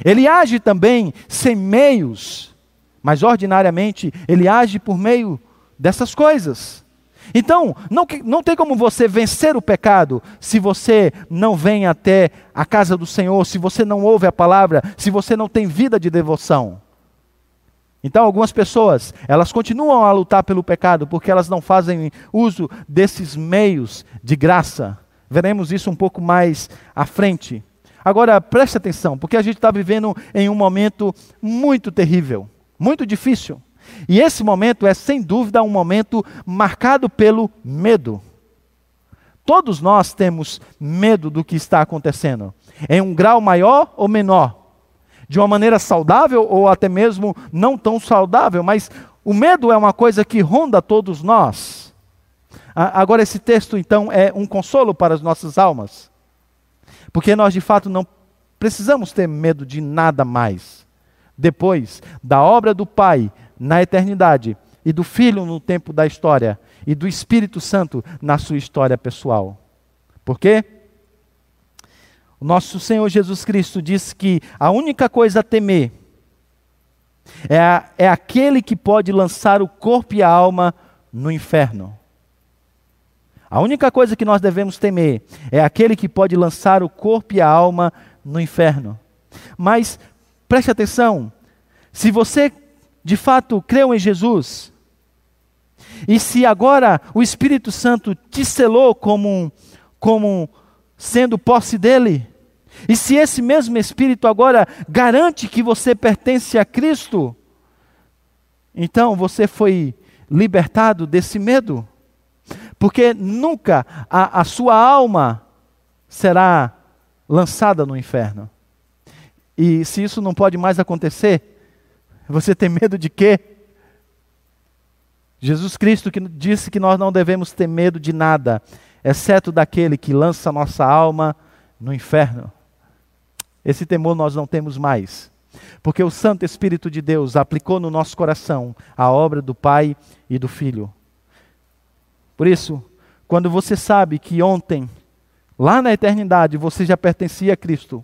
Ele age também sem meios, mas ordinariamente ele age por meio dessas coisas. Então, não, não tem como você vencer o pecado se você não vem até a casa do Senhor, se você não ouve a palavra, se você não tem vida de devoção. Então, algumas pessoas, elas continuam a lutar pelo pecado porque elas não fazem uso desses meios de graça. Veremos isso um pouco mais à frente. Agora, preste atenção, porque a gente está vivendo em um momento muito terrível, muito difícil. E esse momento é, sem dúvida, um momento marcado pelo medo. Todos nós temos medo do que está acontecendo, em um grau maior ou menor, de uma maneira saudável ou até mesmo não tão saudável, mas o medo é uma coisa que ronda todos nós. Agora, esse texto, então, é um consolo para as nossas almas, porque nós de fato não precisamos ter medo de nada mais. Depois da obra do Pai na eternidade, e do Filho no tempo da história, e do Espírito Santo na sua história pessoal. Por quê? O nosso Senhor Jesus Cristo disse que a única coisa a temer é, a, é aquele que pode lançar o corpo e a alma no inferno. A única coisa que nós devemos temer é aquele que pode lançar o corpo e a alma no inferno. Mas preste atenção: se você de fato creu em Jesus, e se agora o Espírito Santo te selou como, como sendo posse dele, e se esse mesmo Espírito agora garante que você pertence a Cristo, então você foi libertado desse medo, porque nunca a, a sua alma será lançada no inferno. E se isso não pode mais acontecer, você tem medo de quê? Jesus Cristo que disse que nós não devemos ter medo de nada, exceto daquele que lança nossa alma no inferno. Esse temor nós não temos mais, porque o Santo Espírito de Deus aplicou no nosso coração a obra do Pai e do Filho. Por isso, quando você sabe que ontem, lá na eternidade, você já pertencia a Cristo,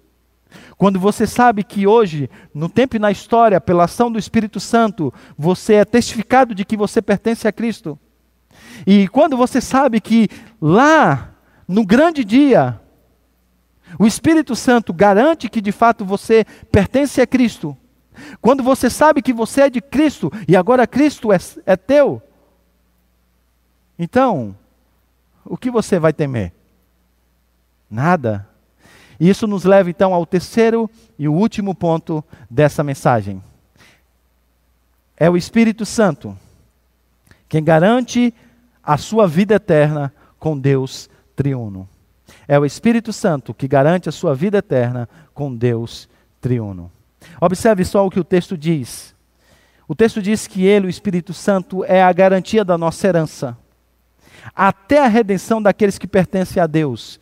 quando você sabe que hoje, no tempo e na história, pela ação do Espírito Santo, você é testificado de que você pertence a Cristo. E quando você sabe que lá, no grande dia, o Espírito Santo garante que de fato você pertence a Cristo. Quando você sabe que você é de Cristo e agora Cristo é, é teu, então, o que você vai temer? Nada. E isso nos leva então ao terceiro e último ponto dessa mensagem. É o Espírito Santo quem garante a sua vida eterna com Deus triuno. É o Espírito Santo que garante a sua vida eterna com Deus triuno. Observe só o que o texto diz. O texto diz que ele, o Espírito Santo, é a garantia da nossa herança. até a redenção daqueles que pertencem a Deus.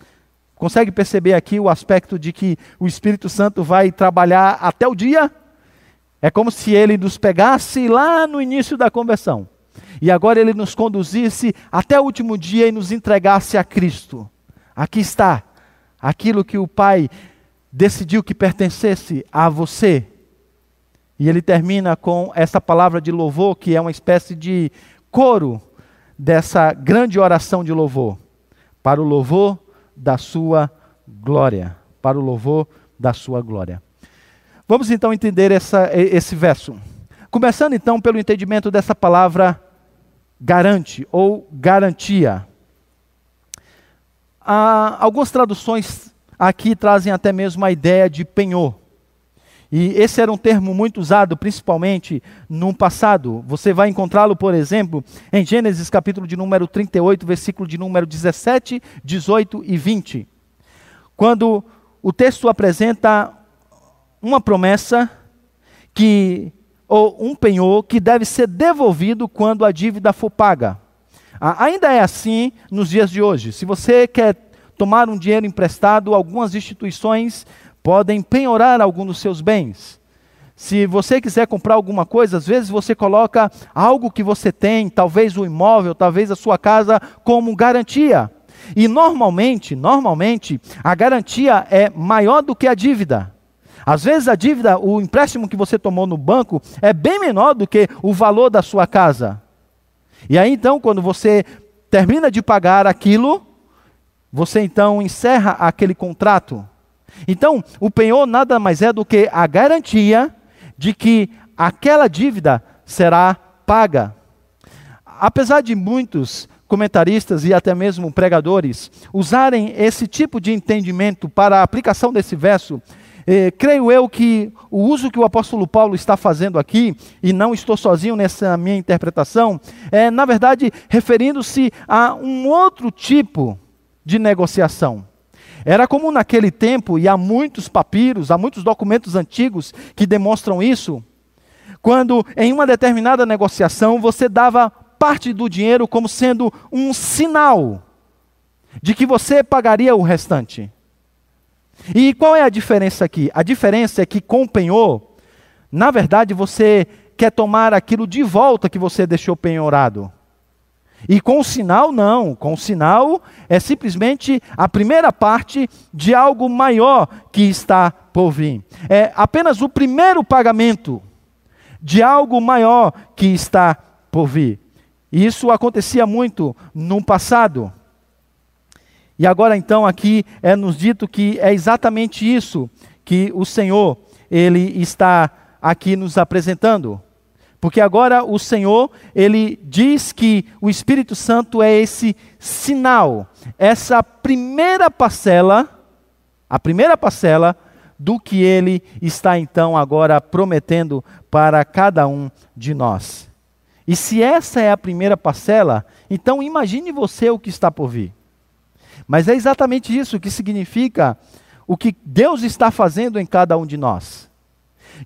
Consegue perceber aqui o aspecto de que o Espírito Santo vai trabalhar até o dia? É como se ele nos pegasse lá no início da conversão e agora ele nos conduzisse até o último dia e nos entregasse a Cristo. Aqui está aquilo que o Pai decidiu que pertencesse a você. E ele termina com essa palavra de louvor, que é uma espécie de coro dessa grande oração de louvor. Para o louvor da sua glória. Para o louvor da sua glória. Vamos então entender essa, esse verso. Começando então pelo entendimento dessa palavra garante ou garantia. Ah, algumas traduções aqui trazem até mesmo a ideia de penhor. E esse era um termo muito usado, principalmente no passado. Você vai encontrá-lo, por exemplo, em Gênesis capítulo de número 38, versículo de número 17, 18 e 20. Quando o texto apresenta uma promessa que ou um penhor que deve ser devolvido quando a dívida for paga. Ainda é assim nos dias de hoje. Se você quer tomar um dinheiro emprestado, algumas instituições podem penhorar algum dos seus bens. Se você quiser comprar alguma coisa, às vezes você coloca algo que você tem, talvez o imóvel, talvez a sua casa, como garantia. E normalmente, normalmente, a garantia é maior do que a dívida. Às vezes a dívida, o empréstimo que você tomou no banco é bem menor do que o valor da sua casa. E aí então, quando você termina de pagar aquilo, você então encerra aquele contrato. Então, o penhor nada mais é do que a garantia de que aquela dívida será paga. Apesar de muitos comentaristas e até mesmo pregadores usarem esse tipo de entendimento para a aplicação desse verso, eh, creio eu que o uso que o apóstolo Paulo está fazendo aqui, e não estou sozinho nessa minha interpretação, é, na verdade, referindo-se a um outro tipo de negociação. Era comum naquele tempo, e há muitos papiros, há muitos documentos antigos que demonstram isso, quando em uma determinada negociação você dava parte do dinheiro como sendo um sinal de que você pagaria o restante. E qual é a diferença aqui? A diferença é que com o penhor, na verdade, você quer tomar aquilo de volta que você deixou penhorado. E com o sinal, não. Com o sinal é simplesmente a primeira parte de algo maior que está por vir. É apenas o primeiro pagamento de algo maior que está por vir. E isso acontecia muito no passado. E agora então aqui é nos dito que é exatamente isso que o Senhor ele está aqui nos apresentando. Porque agora o Senhor, ele diz que o Espírito Santo é esse sinal, essa primeira parcela, a primeira parcela do que ele está então agora prometendo para cada um de nós. E se essa é a primeira parcela, então imagine você o que está por vir. Mas é exatamente isso que significa o que Deus está fazendo em cada um de nós.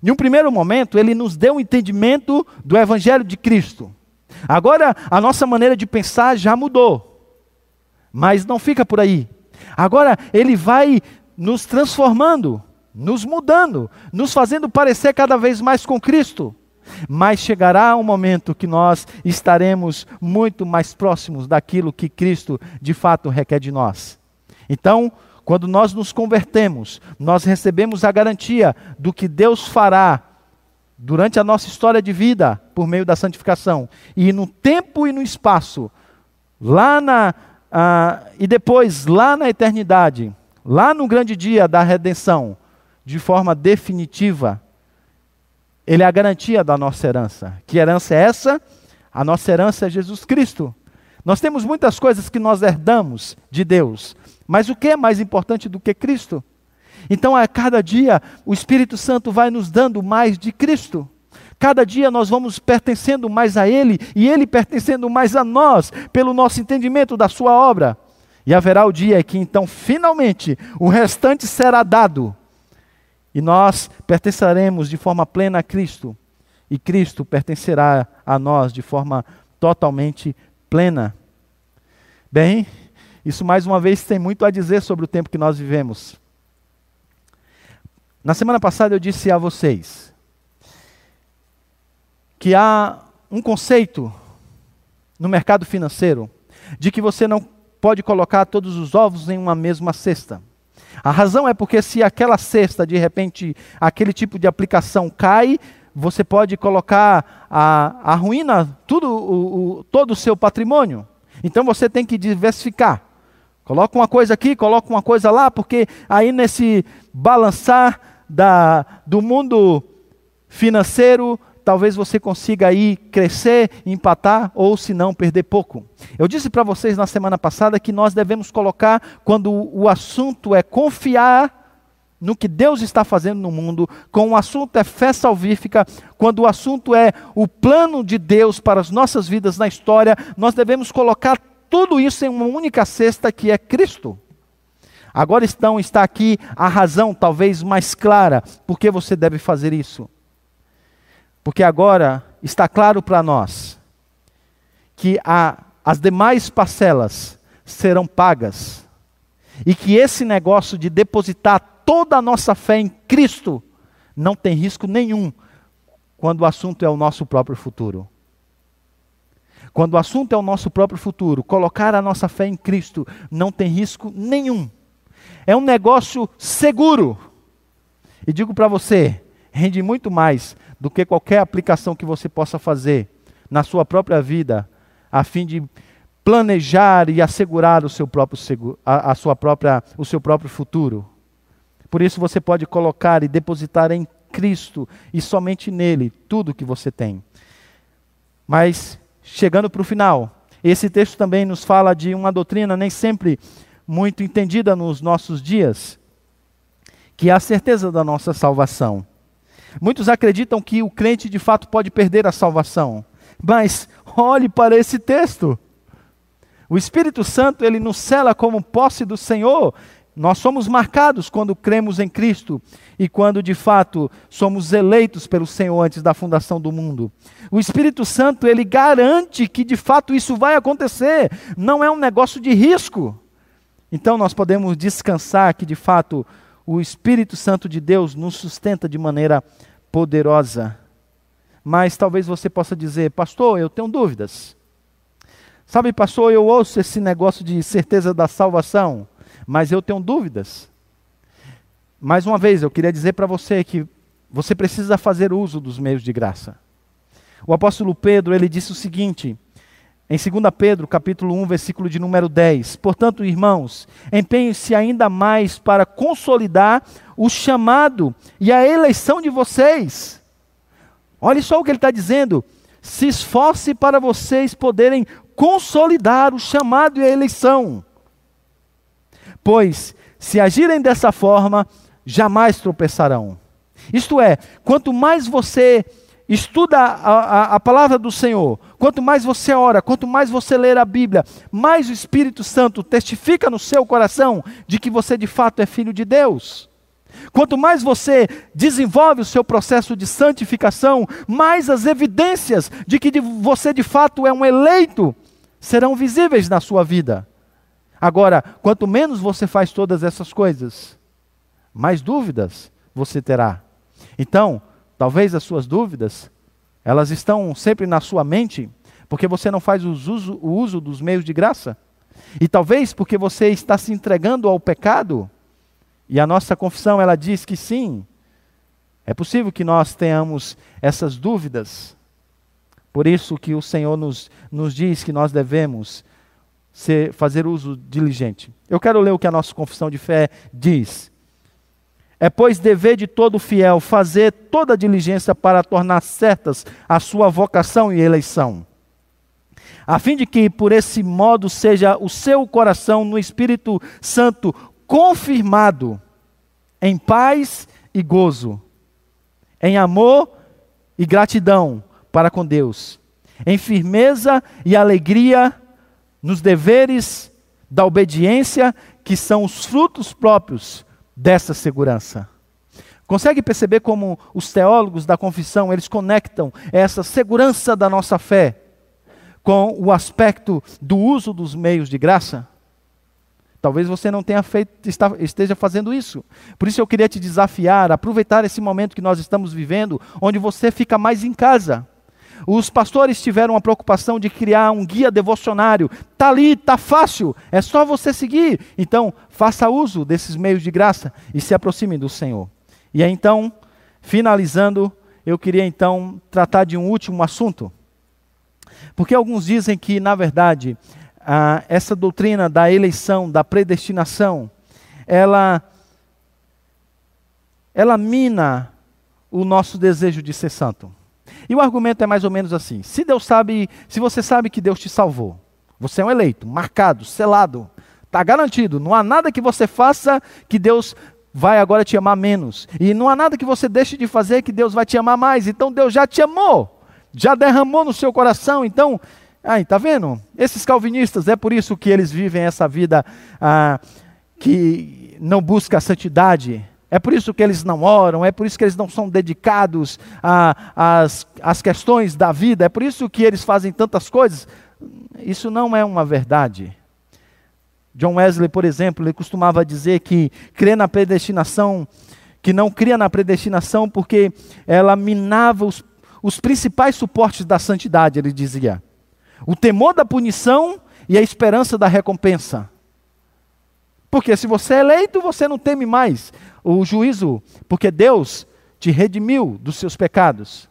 Em um primeiro momento, ele nos deu um entendimento do Evangelho de Cristo. Agora, a nossa maneira de pensar já mudou. Mas não fica por aí. Agora, ele vai nos transformando, nos mudando, nos fazendo parecer cada vez mais com Cristo. Mas chegará um momento que nós estaremos muito mais próximos daquilo que Cristo de fato requer de nós. Então, quando nós nos convertemos, nós recebemos a garantia do que Deus fará durante a nossa história de vida por meio da santificação. E no tempo e no espaço, lá na. Ah, e depois, lá na eternidade, lá no grande dia da redenção, de forma definitiva, ele é a garantia da nossa herança. Que herança é essa? A nossa herança é Jesus Cristo. Nós temos muitas coisas que nós herdamos de Deus, mas o que é mais importante do que Cristo? Então, a cada dia, o Espírito Santo vai nos dando mais de Cristo. Cada dia nós vamos pertencendo mais a Ele e Ele pertencendo mais a nós, pelo nosso entendimento da Sua obra. E haverá o dia que então, finalmente, o restante será dado e nós pertenceremos de forma plena a Cristo, e Cristo pertencerá a nós de forma totalmente plena. Bem, isso mais uma vez tem muito a dizer sobre o tempo que nós vivemos. Na semana passada eu disse a vocês que há um conceito no mercado financeiro de que você não pode colocar todos os ovos em uma mesma cesta. A razão é porque se aquela cesta, de repente, aquele tipo de aplicação cai, você pode colocar a, a ruína, tudo, o, o, todo o seu patrimônio. Então você tem que diversificar. Coloca uma coisa aqui, coloca uma coisa lá, porque aí nesse balançar da, do mundo financeiro, talvez você consiga aí crescer, empatar ou se não perder pouco. Eu disse para vocês na semana passada que nós devemos colocar quando o assunto é confiar no que Deus está fazendo no mundo, quando o assunto é fé salvífica, quando o assunto é o plano de Deus para as nossas vidas na história, nós devemos colocar tudo isso em uma única cesta que é Cristo. Agora então está aqui a razão talvez mais clara por que você deve fazer isso. Porque agora está claro para nós que a, as demais parcelas serão pagas e que esse negócio de depositar toda a nossa fé em Cristo não tem risco nenhum quando o assunto é o nosso próprio futuro. Quando o assunto é o nosso próprio futuro, colocar a nossa fé em Cristo não tem risco nenhum. É um negócio seguro. E digo para você, rende muito mais do que qualquer aplicação que você possa fazer na sua própria vida, a fim de planejar e assegurar o seu próprio a, a sua própria, o seu próprio futuro. Por isso você pode colocar e depositar em Cristo e somente nele tudo que você tem. Mas chegando para o final, esse texto também nos fala de uma doutrina nem sempre muito entendida nos nossos dias, que é a certeza da nossa salvação. Muitos acreditam que o crente de fato pode perder a salvação. Mas olhe para esse texto. O Espírito Santo, ele nos cela como posse do Senhor. Nós somos marcados quando cremos em Cristo e quando de fato somos eleitos pelo Senhor antes da fundação do mundo. O Espírito Santo, ele garante que de fato isso vai acontecer. Não é um negócio de risco. Então nós podemos descansar que de fato o Espírito Santo de Deus nos sustenta de maneira poderosa. Mas talvez você possa dizer, pastor, eu tenho dúvidas. Sabe, pastor, eu ouço esse negócio de certeza da salvação, mas eu tenho dúvidas. Mais uma vez, eu queria dizer para você que você precisa fazer uso dos meios de graça. O apóstolo Pedro, ele disse o seguinte: em 2 Pedro, capítulo 1, versículo de número 10. Portanto, irmãos, empenhem-se ainda mais para consolidar o chamado e a eleição de vocês. Olha só o que ele está dizendo. Se esforce para vocês poderem consolidar o chamado e a eleição. Pois, se agirem dessa forma, jamais tropeçarão. Isto é, quanto mais você estuda a, a, a, palavra do Senhor, quanto mais você ora, quanto mais você ler a Bíblia, mais o Espírito Santo testifica no seu coração de que você de fato é filho de Deus. Quanto mais você desenvolve o seu processo de santificação, mais as evidências de que você de fato é um eleito serão visíveis na sua vida. Agora, quanto menos você faz todas essas coisas, mais dúvidas você terá. Então, Talvez as suas dúvidas, elas estão sempre na sua mente, porque você não faz uso, o uso dos meios de graça. E talvez porque você está se entregando ao pecado, e a nossa confissão ela diz que sim, é possível que nós tenhamos essas dúvidas. Por isso que o Senhor nos, nos diz que nós devemos ser, fazer uso diligente. Eu quero ler o que a nossa confissão de fé diz. É, pois, dever de todo fiel fazer toda a diligência para tornar certas a sua vocação e eleição, a fim de que, por esse modo, seja o seu coração no Espírito Santo confirmado em paz e gozo, em amor e gratidão para com Deus, em firmeza e alegria nos deveres da obediência, que são os frutos próprios dessa segurança. Consegue perceber como os teólogos da confissão, eles conectam essa segurança da nossa fé com o aspecto do uso dos meios de graça? Talvez você não tenha feito, esteja fazendo isso. Por isso eu queria te desafiar, aproveitar esse momento que nós estamos vivendo, onde você fica mais em casa. Os pastores tiveram a preocupação de criar um guia devocionário. Está ali, está fácil, é só você seguir. Então, faça uso desses meios de graça e se aproxime do Senhor. E aí, então, finalizando, eu queria então tratar de um último assunto. Porque alguns dizem que, na verdade, essa doutrina da eleição, da predestinação, ela, ela mina o nosso desejo de ser santo. E o argumento é mais ou menos assim: se Deus sabe, se você sabe que Deus te salvou, você é um eleito, marcado, selado, está garantido, não há nada que você faça que Deus vai agora te amar menos. E não há nada que você deixe de fazer que Deus vai te amar mais. Então Deus já te amou, já derramou no seu coração. Então Aí, tá vendo? Esses calvinistas, é por isso que eles vivem essa vida ah, que não busca a santidade. É por isso que eles não oram, é por isso que eles não são dedicados às, questões da vida, é por isso que eles fazem tantas coisas. Isso não é uma verdade. John Wesley, por exemplo, ele costumava dizer que crê na predestinação, que não cria na predestinação porque ela minava os, os principais suportes da santidade, ele dizia o temor da punição e a esperança da recompensa. Porque se você é eleito, você não teme mais o juízo, porque Deus te redimiu dos seus pecados.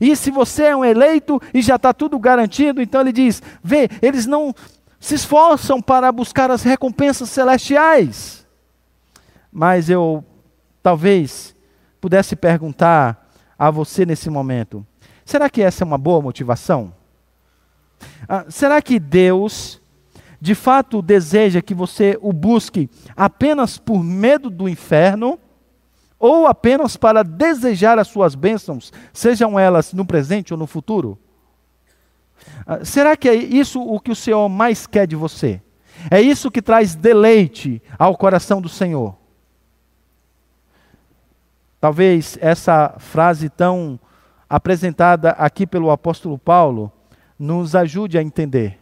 E se você é um eleito e já está tudo garantido, então ele diz: vê, eles não se esforçam para buscar as recompensas celestiais. Mas eu talvez pudesse perguntar a você nesse momento: será que essa é uma boa motivação? Ah, será que Deus, de fato, deseja que você o busque apenas por medo do inferno? Ou apenas para desejar as suas bênçãos, sejam elas no presente ou no futuro? Ah, será que é isso o que o Senhor mais quer de você? É isso que traz deleite ao coração do Senhor? Talvez essa frase tão apresentada aqui pelo apóstolo Paulo nos ajude a entender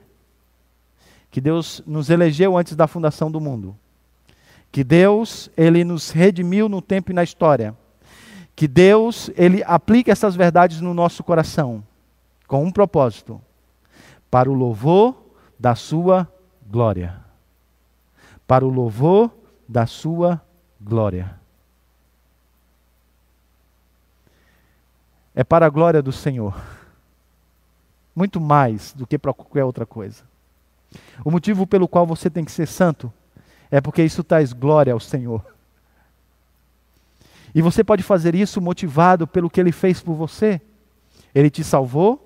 que Deus nos elegeu antes da fundação do mundo. Que Deus, ele nos redimiu no tempo e na história. Que Deus, ele aplica essas verdades no nosso coração com um propósito: para o louvor da sua glória. Para o louvor da sua glória. É para a glória do Senhor muito mais do que para qualquer outra coisa. O motivo pelo qual você tem que ser santo é porque isso traz glória ao Senhor. E você pode fazer isso motivado pelo que ele fez por você. Ele te salvou,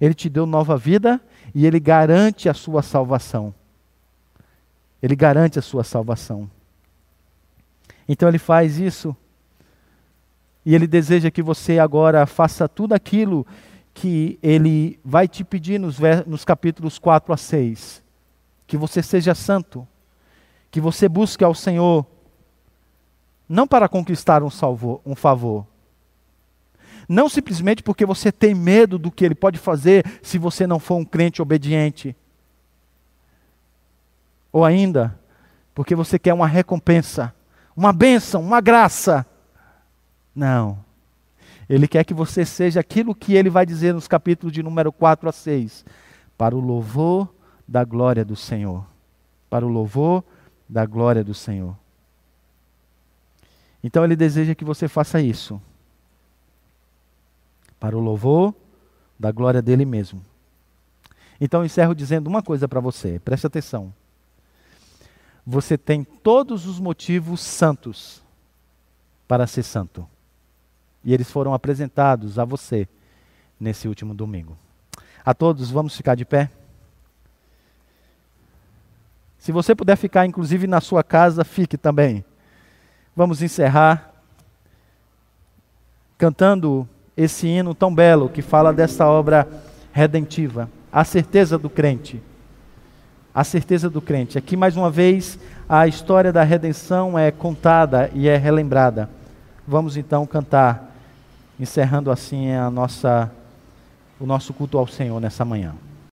ele te deu nova vida e ele garante a sua salvação. Ele garante a sua salvação. Então ele faz isso. E ele deseja que você agora faça tudo aquilo que ele vai te pedir nos, nos capítulos 4 a 6. Que você seja santo, que você busque ao Senhor, não para conquistar um, salvo, um favor, não simplesmente porque você tem medo do que ele pode fazer se você não for um crente obediente, ou ainda porque você quer uma recompensa, uma bênção, uma graça. Não. Ele quer que você seja aquilo que ele vai dizer nos capítulos de número 4 a 6, para o louvor da glória do Senhor. Para o louvor da glória do Senhor. Então ele deseja que você faça isso. Para o louvor da glória dele mesmo. Então encerro dizendo uma coisa para você, preste atenção. Você tem todos os motivos santos para ser santo. E eles foram apresentados a você nesse último domingo. A todos, vamos ficar de pé? Se você puder ficar, inclusive na sua casa, fique também. Vamos encerrar cantando esse hino tão belo que fala dessa obra redentiva, a certeza do crente. A certeza do crente. Aqui, mais uma vez, a história da redenção é contada e é relembrada. Vamos então cantar encerrando assim a nossa, o nosso culto ao Senhor nessa manhã.